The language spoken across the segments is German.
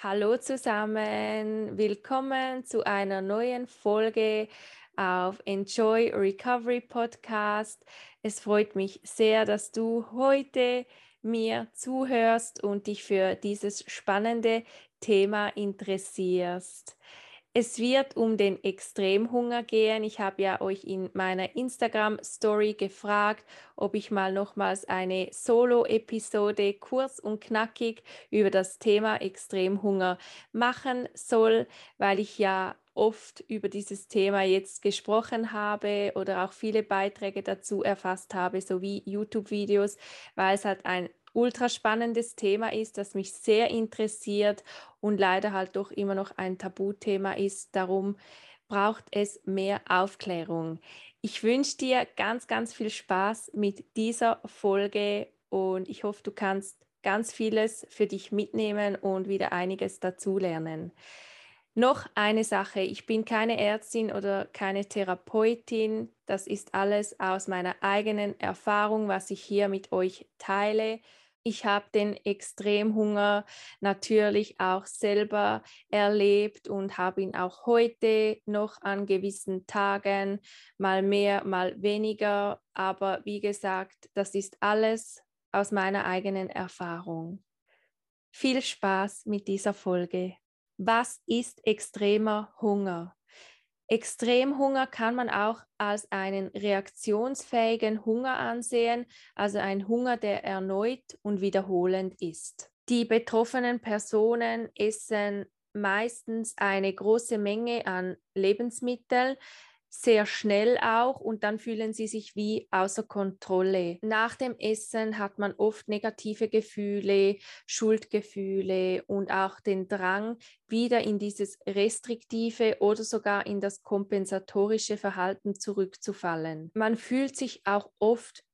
Hallo zusammen, willkommen zu einer neuen Folge auf Enjoy Recovery Podcast. Es freut mich sehr, dass du heute mir zuhörst und dich für dieses spannende Thema interessierst. Es wird um den Extremhunger gehen. Ich habe ja euch in meiner Instagram-Story gefragt, ob ich mal nochmals eine Solo-Episode kurz und knackig über das Thema Extremhunger machen soll, weil ich ja oft über dieses Thema jetzt gesprochen habe oder auch viele Beiträge dazu erfasst habe, sowie YouTube-Videos, weil es halt ein ultra spannendes Thema ist, das mich sehr interessiert und leider halt doch immer noch ein Tabuthema ist. Darum braucht es mehr Aufklärung. Ich wünsche dir ganz, ganz viel Spaß mit dieser Folge und ich hoffe, du kannst ganz vieles für dich mitnehmen und wieder einiges dazulernen. Noch eine Sache, ich bin keine Ärztin oder keine Therapeutin, das ist alles aus meiner eigenen Erfahrung, was ich hier mit euch teile. Ich habe den Extremhunger natürlich auch selber erlebt und habe ihn auch heute noch an gewissen Tagen, mal mehr, mal weniger. Aber wie gesagt, das ist alles aus meiner eigenen Erfahrung. Viel Spaß mit dieser Folge. Was ist extremer Hunger? Extremhunger kann man auch als einen reaktionsfähigen Hunger ansehen, also ein Hunger, der erneut und wiederholend ist. Die betroffenen Personen essen meistens eine große Menge an Lebensmitteln, sehr schnell auch und dann fühlen sie sich wie außer Kontrolle. Nach dem Essen hat man oft negative Gefühle, Schuldgefühle und auch den Drang, wieder in dieses restriktive oder sogar in das kompensatorische Verhalten zurückzufallen. Man fühlt sich auch oft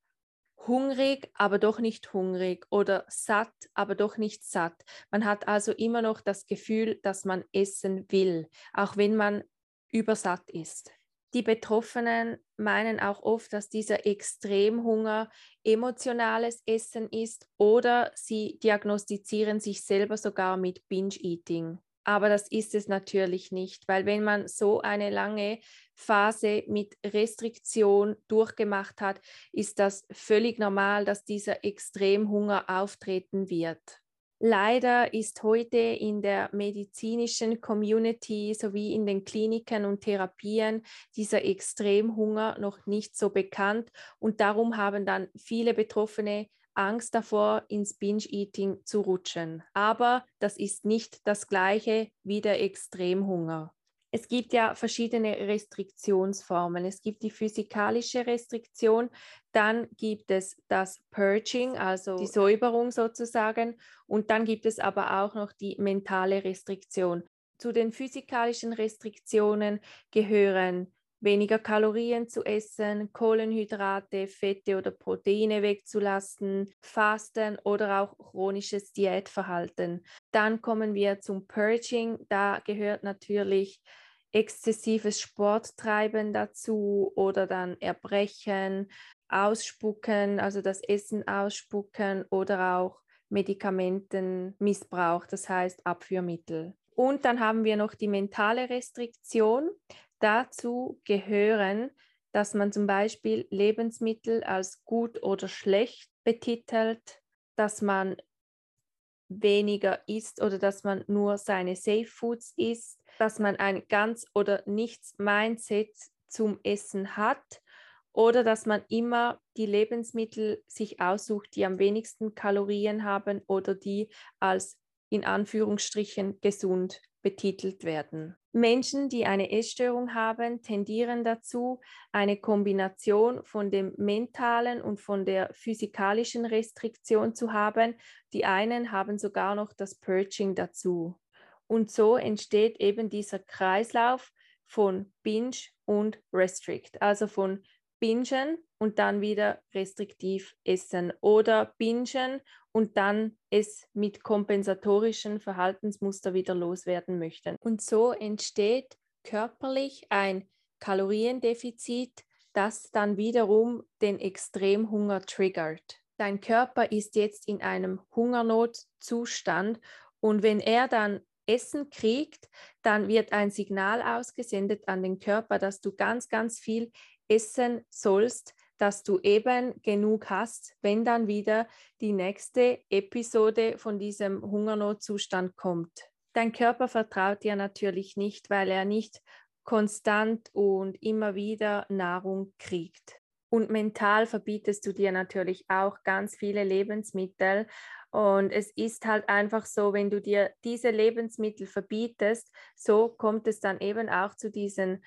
hungrig, aber doch nicht hungrig oder satt, aber doch nicht satt. Man hat also immer noch das Gefühl, dass man essen will, auch wenn man übersatt ist. Die Betroffenen meinen auch oft, dass dieser Extremhunger emotionales Essen ist oder sie diagnostizieren sich selber sogar mit Binge-Eating. Aber das ist es natürlich nicht, weil wenn man so eine lange Phase mit Restriktion durchgemacht hat, ist das völlig normal, dass dieser Extremhunger auftreten wird. Leider ist heute in der medizinischen Community sowie in den Kliniken und Therapien dieser Extremhunger noch nicht so bekannt und darum haben dann viele Betroffene Angst davor, ins Binge-Eating zu rutschen. Aber das ist nicht das gleiche wie der Extremhunger. Es gibt ja verschiedene Restriktionsformen. Es gibt die physikalische Restriktion, dann gibt es das Purging, also die Säuberung sozusagen, und dann gibt es aber auch noch die mentale Restriktion. Zu den physikalischen Restriktionen gehören weniger Kalorien zu essen, Kohlenhydrate, Fette oder Proteine wegzulassen, Fasten oder auch chronisches Diätverhalten. Dann kommen wir zum Purging. Da gehört natürlich exzessives Sporttreiben dazu oder dann Erbrechen, Ausspucken, also das Essen ausspucken oder auch Medikamentenmissbrauch, das heißt Abführmittel. Und dann haben wir noch die mentale Restriktion. Dazu gehören, dass man zum Beispiel Lebensmittel als gut oder schlecht betitelt, dass man weniger isst oder dass man nur seine Safe Foods isst, dass man ein ganz oder nichts Mindset zum Essen hat oder dass man immer die Lebensmittel sich aussucht, die am wenigsten Kalorien haben oder die als in Anführungsstrichen gesund betitelt werden. Menschen, die eine Essstörung haben, tendieren dazu, eine Kombination von dem mentalen und von der physikalischen Restriktion zu haben. Die einen haben sogar noch das Purging dazu. Und so entsteht eben dieser Kreislauf von Binge und Restrict, also von Bingen und dann wieder restriktiv essen oder bingen und dann es mit kompensatorischen Verhaltensmuster wieder loswerden möchten. Und so entsteht körperlich ein Kaloriendefizit, das dann wiederum den Extremhunger triggert. Dein Körper ist jetzt in einem Hungernotzustand und wenn er dann Essen kriegt, dann wird ein Signal ausgesendet an den Körper, dass du ganz, ganz viel essen sollst, dass du eben genug hast, wenn dann wieder die nächste Episode von diesem Hungernotzustand kommt. Dein Körper vertraut dir natürlich nicht, weil er nicht konstant und immer wieder Nahrung kriegt. Und mental verbietest du dir natürlich auch ganz viele Lebensmittel. Und es ist halt einfach so, wenn du dir diese Lebensmittel verbietest, so kommt es dann eben auch zu diesen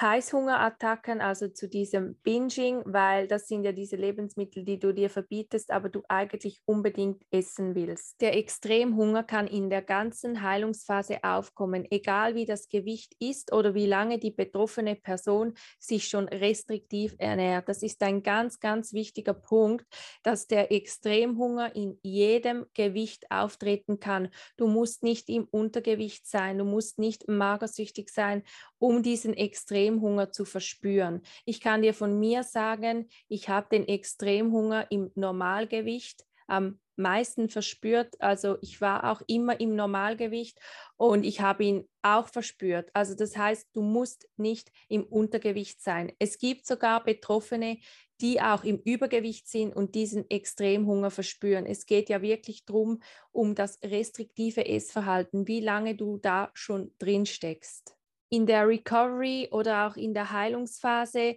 Heißhungerattacken, also zu diesem Binging, weil das sind ja diese Lebensmittel, die du dir verbietest, aber du eigentlich unbedingt essen willst. Der Extremhunger kann in der ganzen Heilungsphase aufkommen, egal wie das Gewicht ist oder wie lange die betroffene Person sich schon restriktiv ernährt. Das ist ein ganz, ganz wichtiger Punkt, dass der Extremhunger in jedem Gewicht auftreten kann. Du musst nicht im Untergewicht sein, du musst nicht magersüchtig sein, um diesen Extremhunger Extremhunger zu verspüren. Ich kann dir von mir sagen, ich habe den Extremhunger im Normalgewicht am meisten verspürt. Also ich war auch immer im Normalgewicht und ich habe ihn auch verspürt. Also das heißt, du musst nicht im Untergewicht sein. Es gibt sogar Betroffene, die auch im Übergewicht sind und diesen Extremhunger verspüren. Es geht ja wirklich darum, um das restriktive Essverhalten, wie lange du da schon drin steckst in der Recovery oder auch in der Heilungsphase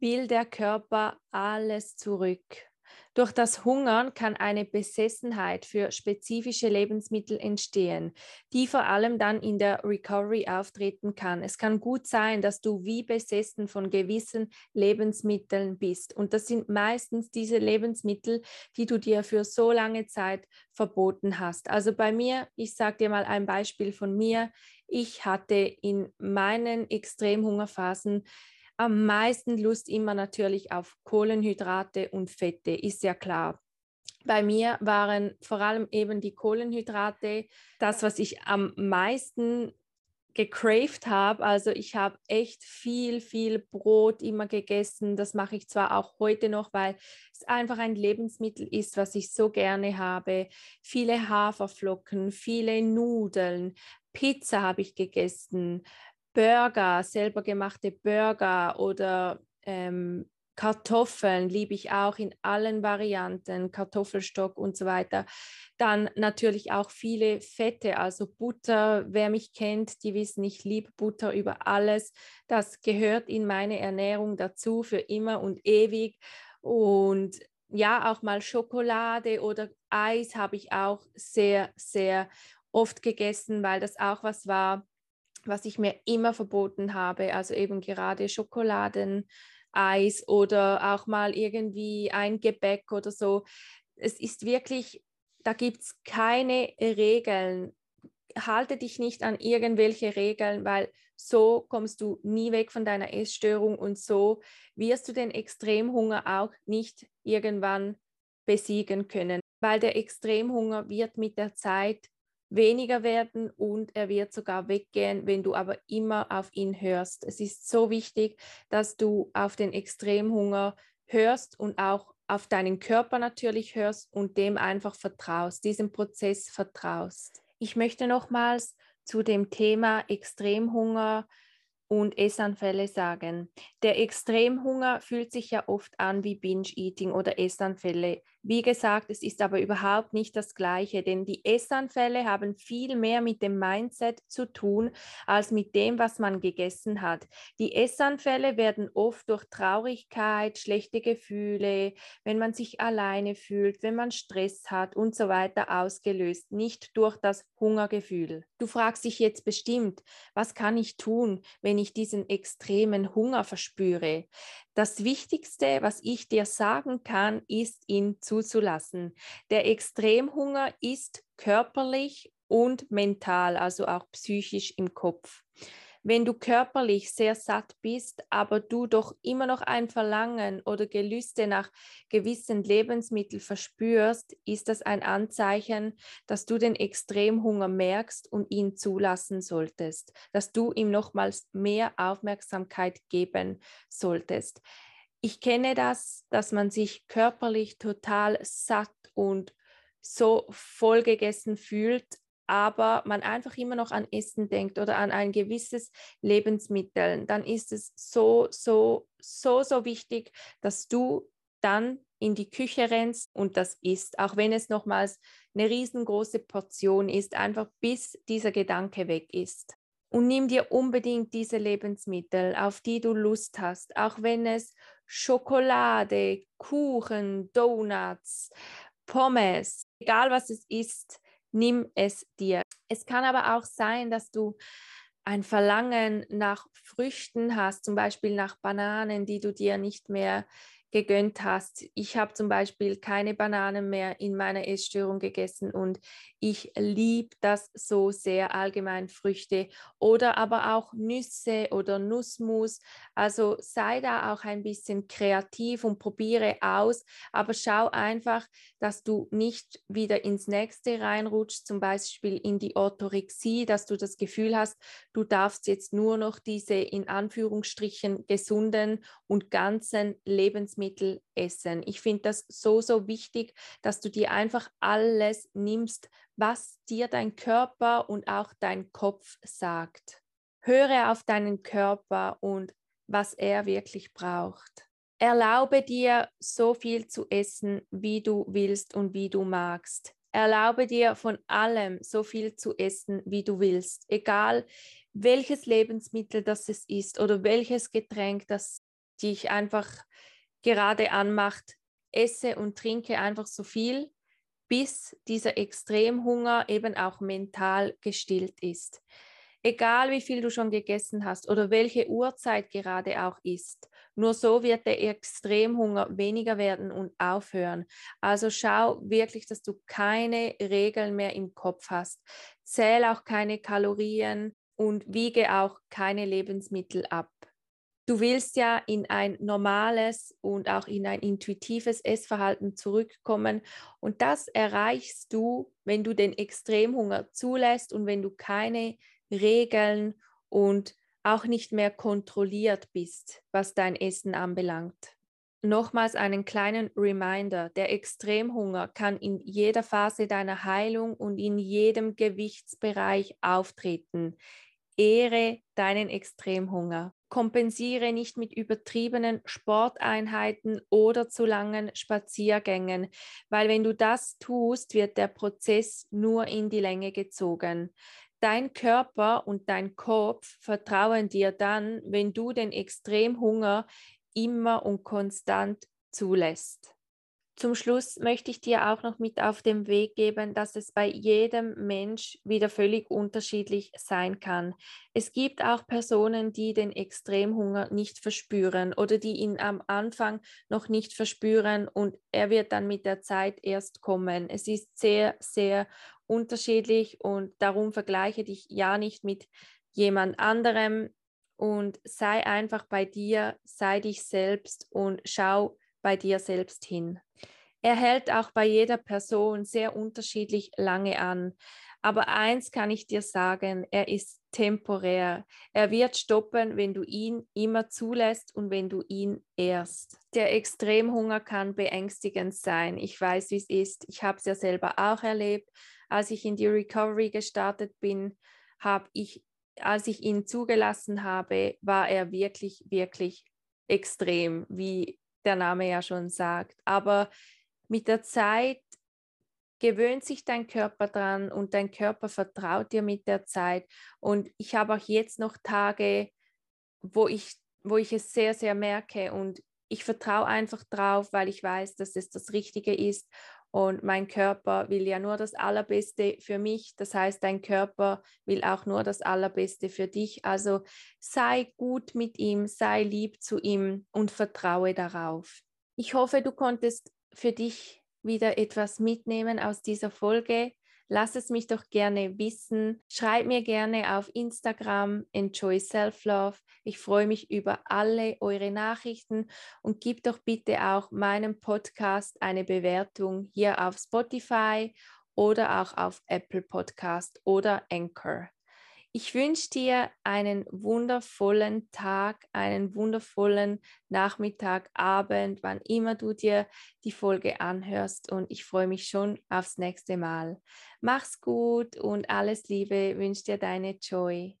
will der Körper alles zurück. Durch das Hungern kann eine Besessenheit für spezifische Lebensmittel entstehen, die vor allem dann in der Recovery auftreten kann. Es kann gut sein, dass du wie besessen von gewissen Lebensmitteln bist. Und das sind meistens diese Lebensmittel, die du dir für so lange Zeit verboten hast. Also bei mir, ich sage dir mal ein Beispiel von mir. Ich hatte in meinen Extremhungerphasen am meisten Lust immer natürlich auf Kohlenhydrate und Fette, ist ja klar. Bei mir waren vor allem eben die Kohlenhydrate das, was ich am meisten gecraved habe. Also ich habe echt viel, viel Brot immer gegessen. Das mache ich zwar auch heute noch, weil es einfach ein Lebensmittel ist, was ich so gerne habe. Viele Haferflocken, viele Nudeln, Pizza habe ich gegessen, Burger, selber gemachte Burger oder ähm, Kartoffeln liebe ich auch in allen Varianten, Kartoffelstock und so weiter. Dann natürlich auch viele Fette, also Butter. Wer mich kennt, die wissen, ich liebe Butter über alles. Das gehört in meine Ernährung dazu für immer und ewig. Und ja, auch mal Schokolade oder Eis habe ich auch sehr, sehr oft gegessen, weil das auch was war, was ich mir immer verboten habe, also eben gerade Schokoladen, Eis oder auch mal irgendwie ein Gebäck oder so. Es ist wirklich, da gibt es keine Regeln. Halte dich nicht an irgendwelche Regeln, weil so kommst du nie weg von deiner Essstörung und so wirst du den Extremhunger auch nicht irgendwann besiegen können, weil der Extremhunger wird mit der Zeit weniger werden und er wird sogar weggehen, wenn du aber immer auf ihn hörst. Es ist so wichtig, dass du auf den Extremhunger hörst und auch auf deinen Körper natürlich hörst und dem einfach vertraust, diesem Prozess vertraust. Ich möchte nochmals zu dem Thema Extremhunger und Essanfälle sagen. Der Extremhunger fühlt sich ja oft an wie Binge-Eating oder Essanfälle. Wie gesagt, es ist aber überhaupt nicht das Gleiche, denn die Essanfälle haben viel mehr mit dem Mindset zu tun als mit dem, was man gegessen hat. Die Essanfälle werden oft durch Traurigkeit, schlechte Gefühle, wenn man sich alleine fühlt, wenn man Stress hat und so weiter ausgelöst, nicht durch das Hungergefühl. Du fragst dich jetzt bestimmt, was kann ich tun, wenn ich diesen extremen Hunger verspüre? Das Wichtigste, was ich dir sagen kann, ist, ihn zuzulassen. Der Extremhunger ist körperlich und mental, also auch psychisch im Kopf. Wenn du körperlich sehr satt bist, aber du doch immer noch ein Verlangen oder Gelüste nach gewissen Lebensmitteln verspürst, ist das ein Anzeichen, dass du den Extremhunger merkst und ihn zulassen solltest, dass du ihm nochmals mehr Aufmerksamkeit geben solltest. Ich kenne das, dass man sich körperlich total satt und so vollgegessen fühlt, aber man einfach immer noch an Essen denkt oder an ein gewisses Lebensmittel, dann ist es so, so, so, so wichtig, dass du dann in die Küche rennst und das isst, auch wenn es nochmals eine riesengroße Portion ist, einfach bis dieser Gedanke weg ist. Und nimm dir unbedingt diese Lebensmittel, auf die du Lust hast, auch wenn es Schokolade, Kuchen, Donuts, Pommes, egal was es ist, nimm es dir. Es kann aber auch sein, dass du ein Verlangen nach Früchten hast, zum Beispiel nach Bananen, die du dir nicht mehr gegönnt hast. Ich habe zum Beispiel keine Bananen mehr in meiner Essstörung gegessen und ich liebe das so sehr, allgemein Früchte oder aber auch Nüsse oder Nussmus. Also sei da auch ein bisschen kreativ und probiere aus, aber schau einfach, dass du nicht wieder ins nächste reinrutschst, zum Beispiel in die Orthorexie, dass du das Gefühl hast, du darfst jetzt nur noch diese in Anführungsstrichen gesunden und ganzen Lebensmittel Lebensmittel essen. Ich finde das so, so wichtig, dass du dir einfach alles nimmst, was dir dein Körper und auch dein Kopf sagt. Höre auf deinen Körper und was er wirklich braucht. Erlaube dir so viel zu essen, wie du willst und wie du magst. Erlaube dir von allem so viel zu essen, wie du willst, egal welches Lebensmittel das es ist oder welches Getränk, das dich einfach gerade anmacht, esse und trinke einfach so viel, bis dieser Extremhunger eben auch mental gestillt ist. Egal wie viel du schon gegessen hast oder welche Uhrzeit gerade auch ist, nur so wird der Extremhunger weniger werden und aufhören. Also schau wirklich, dass du keine Regeln mehr im Kopf hast. Zähl auch keine Kalorien und wiege auch keine Lebensmittel ab. Du willst ja in ein normales und auch in ein intuitives Essverhalten zurückkommen. Und das erreichst du, wenn du den Extremhunger zulässt und wenn du keine Regeln und auch nicht mehr kontrolliert bist, was dein Essen anbelangt. Nochmals einen kleinen Reminder, der Extremhunger kann in jeder Phase deiner Heilung und in jedem Gewichtsbereich auftreten. Ehre deinen Extremhunger. Kompensiere nicht mit übertriebenen Sporteinheiten oder zu langen Spaziergängen, weil wenn du das tust, wird der Prozess nur in die Länge gezogen. Dein Körper und dein Kopf vertrauen dir dann, wenn du den Extremhunger immer und konstant zulässt. Zum Schluss möchte ich dir auch noch mit auf den Weg geben, dass es bei jedem Mensch wieder völlig unterschiedlich sein kann. Es gibt auch Personen, die den Extremhunger nicht verspüren oder die ihn am Anfang noch nicht verspüren und er wird dann mit der Zeit erst kommen. Es ist sehr, sehr unterschiedlich und darum vergleiche dich ja nicht mit jemand anderem und sei einfach bei dir, sei dich selbst und schau bei dir selbst hin. Er hält auch bei jeder Person sehr unterschiedlich lange an. Aber eins kann ich dir sagen, er ist temporär. Er wird stoppen, wenn du ihn immer zulässt und wenn du ihn ehrst. Der Extremhunger kann beängstigend sein. Ich weiß, wie es ist. Ich habe es ja selber auch erlebt. Als ich in die Recovery gestartet bin, habe ich, als ich ihn zugelassen habe, war er wirklich, wirklich extrem, wie der Name ja schon sagt. Aber mit der Zeit gewöhnt sich dein Körper dran und dein Körper vertraut dir mit der Zeit. Und ich habe auch jetzt noch Tage, wo ich, wo ich es sehr, sehr merke und ich vertraue einfach drauf, weil ich weiß, dass es das Richtige ist. Und mein Körper will ja nur das Allerbeste für mich. Das heißt, dein Körper will auch nur das Allerbeste für dich. Also sei gut mit ihm, sei lieb zu ihm und vertraue darauf. Ich hoffe, du konntest für dich wieder etwas mitnehmen aus dieser Folge, lass es mich doch gerne wissen. Schreib mir gerne auf Instagram Enjoy Self Love. Ich freue mich über alle eure Nachrichten und gib doch bitte auch meinem Podcast eine Bewertung hier auf Spotify oder auch auf Apple Podcast oder Anchor. Ich wünsche dir einen wundervollen Tag, einen wundervollen Nachmittag, Abend, wann immer du dir die Folge anhörst. Und ich freue mich schon aufs nächste Mal. Mach's gut und alles Liebe wünscht dir deine Joy.